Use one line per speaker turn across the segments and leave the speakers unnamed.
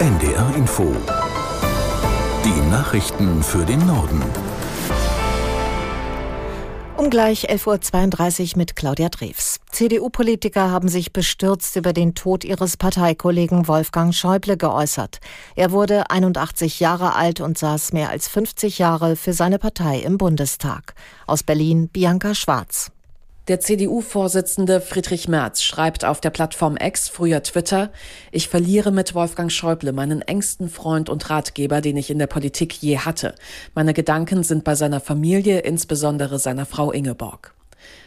NDR Info. Die Nachrichten für den Norden.
Um gleich 11.32 Uhr mit Claudia Drews. CDU-Politiker haben sich bestürzt über den Tod ihres Parteikollegen Wolfgang Schäuble geäußert. Er wurde 81 Jahre alt und saß mehr als 50 Jahre für seine Partei im Bundestag. Aus Berlin Bianca Schwarz.
Der CDU-Vorsitzende Friedrich Merz schreibt auf der Plattform X, früher Twitter, ich verliere mit Wolfgang Schäuble meinen engsten Freund und Ratgeber, den ich in der Politik je hatte. Meine Gedanken sind bei seiner Familie, insbesondere seiner Frau Ingeborg.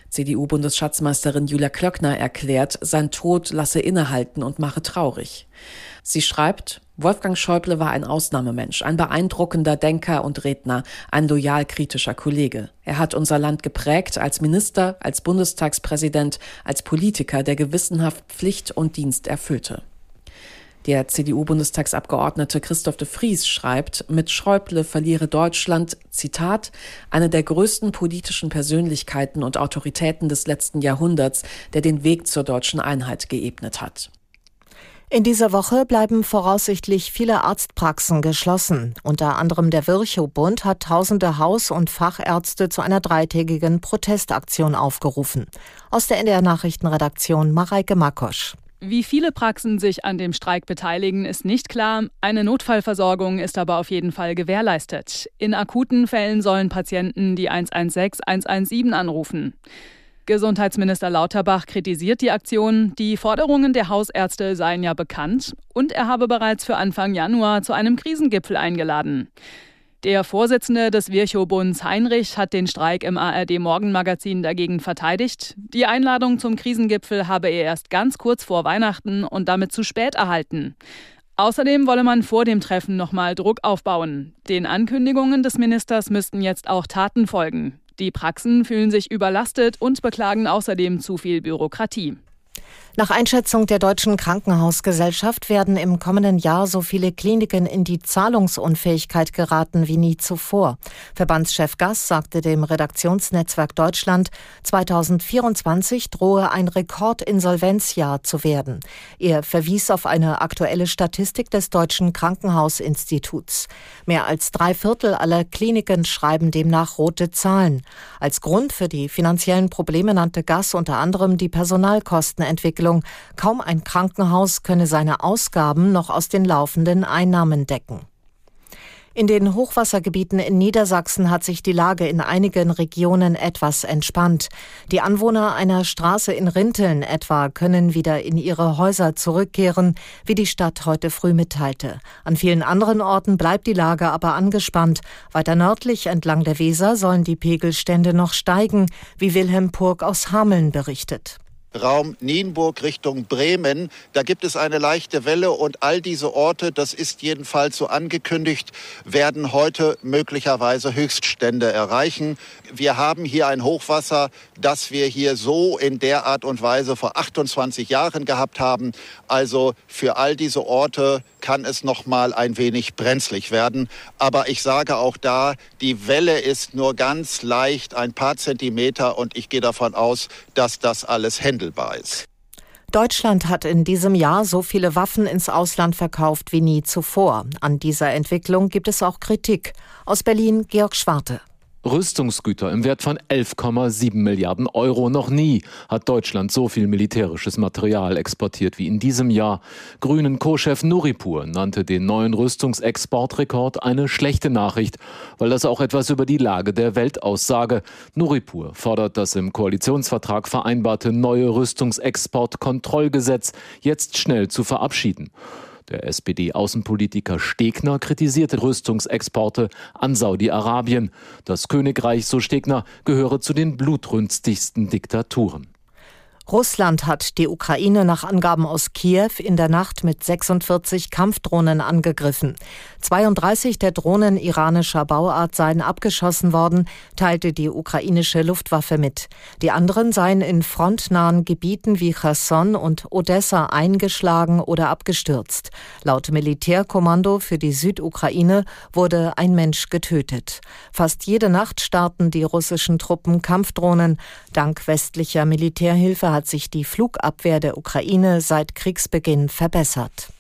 CDU-Bundesschatzmeisterin Julia Klöckner erklärt, sein Tod lasse innehalten und mache traurig. Sie schreibt, Wolfgang Schäuble war ein Ausnahmemensch, ein beeindruckender Denker und Redner, ein loyal kritischer Kollege. Er hat unser Land geprägt als Minister, als Bundestagspräsident, als Politiker, der gewissenhaft Pflicht und Dienst erfüllte. Der CDU-Bundestagsabgeordnete Christoph de Vries schreibt, mit Schäuble verliere Deutschland, Zitat, eine der größten politischen Persönlichkeiten und Autoritäten des letzten Jahrhunderts, der den Weg zur deutschen Einheit geebnet hat.
In dieser Woche bleiben voraussichtlich viele Arztpraxen geschlossen. Unter anderem der Virchow-Bund hat tausende Haus- und Fachärzte zu einer dreitägigen Protestaktion aufgerufen. Aus der NDR Nachrichtenredaktion Mareike Makosch.
Wie viele Praxen sich an dem Streik beteiligen, ist nicht klar. Eine Notfallversorgung ist aber auf jeden Fall gewährleistet. In akuten Fällen sollen Patienten die 116 117 anrufen. Gesundheitsminister Lauterbach kritisiert die Aktion. Die Forderungen der Hausärzte seien ja bekannt und er habe bereits für Anfang Januar zu einem Krisengipfel eingeladen. Der Vorsitzende des Virchow-Bunds Heinrich hat den Streik im ARD Morgenmagazin dagegen verteidigt. Die Einladung zum Krisengipfel habe er erst ganz kurz vor Weihnachten und damit zu spät erhalten. Außerdem wolle man vor dem Treffen nochmal Druck aufbauen. Den Ankündigungen des Ministers müssten jetzt auch Taten folgen. Die Praxen fühlen sich überlastet und beklagen außerdem zu viel Bürokratie.
Nach Einschätzung der Deutschen Krankenhausgesellschaft werden im kommenden Jahr so viele Kliniken in die Zahlungsunfähigkeit geraten wie nie zuvor. Verbandschef Gass sagte dem Redaktionsnetzwerk Deutschland, 2024 drohe ein Rekordinsolvenzjahr zu werden. Er verwies auf eine aktuelle Statistik des Deutschen Krankenhausinstituts. Mehr als drei Viertel aller Kliniken schreiben demnach rote Zahlen. Als Grund für die finanziellen Probleme nannte Gass unter anderem die Personalkostenentwicklung Entwicklung. Kaum ein Krankenhaus könne seine Ausgaben noch aus den laufenden Einnahmen decken. In den Hochwassergebieten in Niedersachsen hat sich die Lage in einigen Regionen etwas entspannt. Die Anwohner einer Straße in Rinteln etwa können wieder in ihre Häuser zurückkehren, wie die Stadt heute früh mitteilte. An vielen anderen Orten bleibt die Lage aber angespannt. Weiter nördlich entlang der Weser sollen die Pegelstände noch steigen, wie Wilhelm Purg aus Hameln berichtet.
Raum Nienburg Richtung Bremen. Da gibt es eine leichte Welle und all diese Orte, das ist jedenfalls so angekündigt, werden heute möglicherweise Höchststände erreichen. Wir haben hier ein Hochwasser, das wir hier so in der Art und Weise vor 28 Jahren gehabt haben. Also für all diese Orte kann es noch mal ein wenig brenzlig werden. Aber ich sage auch da, die Welle ist nur ganz leicht, ein paar Zentimeter und ich gehe davon aus, dass das alles händelt handelbar ist.
Deutschland hat in diesem Jahr so viele Waffen ins Ausland verkauft wie nie zuvor. An dieser Entwicklung gibt es auch Kritik. Aus Berlin Georg Schwarte.
Rüstungsgüter im Wert von 11,7 Milliarden Euro. Noch nie hat Deutschland so viel militärisches Material exportiert wie in diesem Jahr. Grünen Co-Chef Nuripur nannte den neuen Rüstungsexportrekord eine schlechte Nachricht, weil das auch etwas über die Lage der Welt aussage. Nuripur fordert das im Koalitionsvertrag vereinbarte neue Rüstungsexportkontrollgesetz jetzt schnell zu verabschieden. Der SPD-Außenpolitiker Stegner kritisierte Rüstungsexporte an Saudi-Arabien. Das Königreich, so Stegner, gehöre zu den blutrünstigsten Diktaturen.
Russland hat die Ukraine nach Angaben aus Kiew in der Nacht mit 46 Kampfdrohnen angegriffen. 32 der Drohnen iranischer Bauart seien abgeschossen worden, teilte die ukrainische Luftwaffe mit. Die anderen seien in frontnahen Gebieten wie Cherson und Odessa eingeschlagen oder abgestürzt. Laut Militärkommando für die Südukraine wurde ein Mensch getötet. Fast jede Nacht starten die russischen Truppen Kampfdrohnen. Dank westlicher Militärhilfe hat sich die Flugabwehr der Ukraine seit Kriegsbeginn verbessert.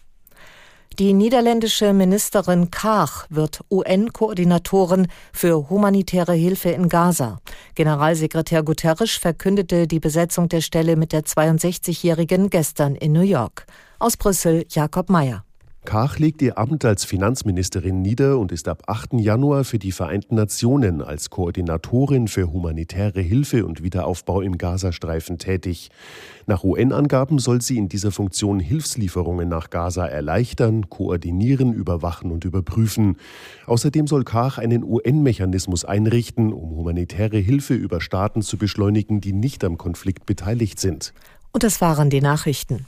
Die niederländische Ministerin Kaag wird UN-Koordinatorin für humanitäre Hilfe in Gaza. Generalsekretär Guterres verkündete die Besetzung der Stelle mit der 62-Jährigen gestern in New York. Aus Brüssel Jakob Mayer.
Kach legt ihr Amt als Finanzministerin nieder und ist ab 8. Januar für die Vereinten Nationen als Koordinatorin für humanitäre Hilfe und Wiederaufbau im Gazastreifen tätig. Nach UN-Angaben soll sie in dieser Funktion Hilfslieferungen nach Gaza erleichtern, koordinieren, überwachen und überprüfen. Außerdem soll Kach einen UN-Mechanismus einrichten, um humanitäre Hilfe über Staaten zu beschleunigen, die nicht am Konflikt beteiligt sind.
Und das waren die Nachrichten.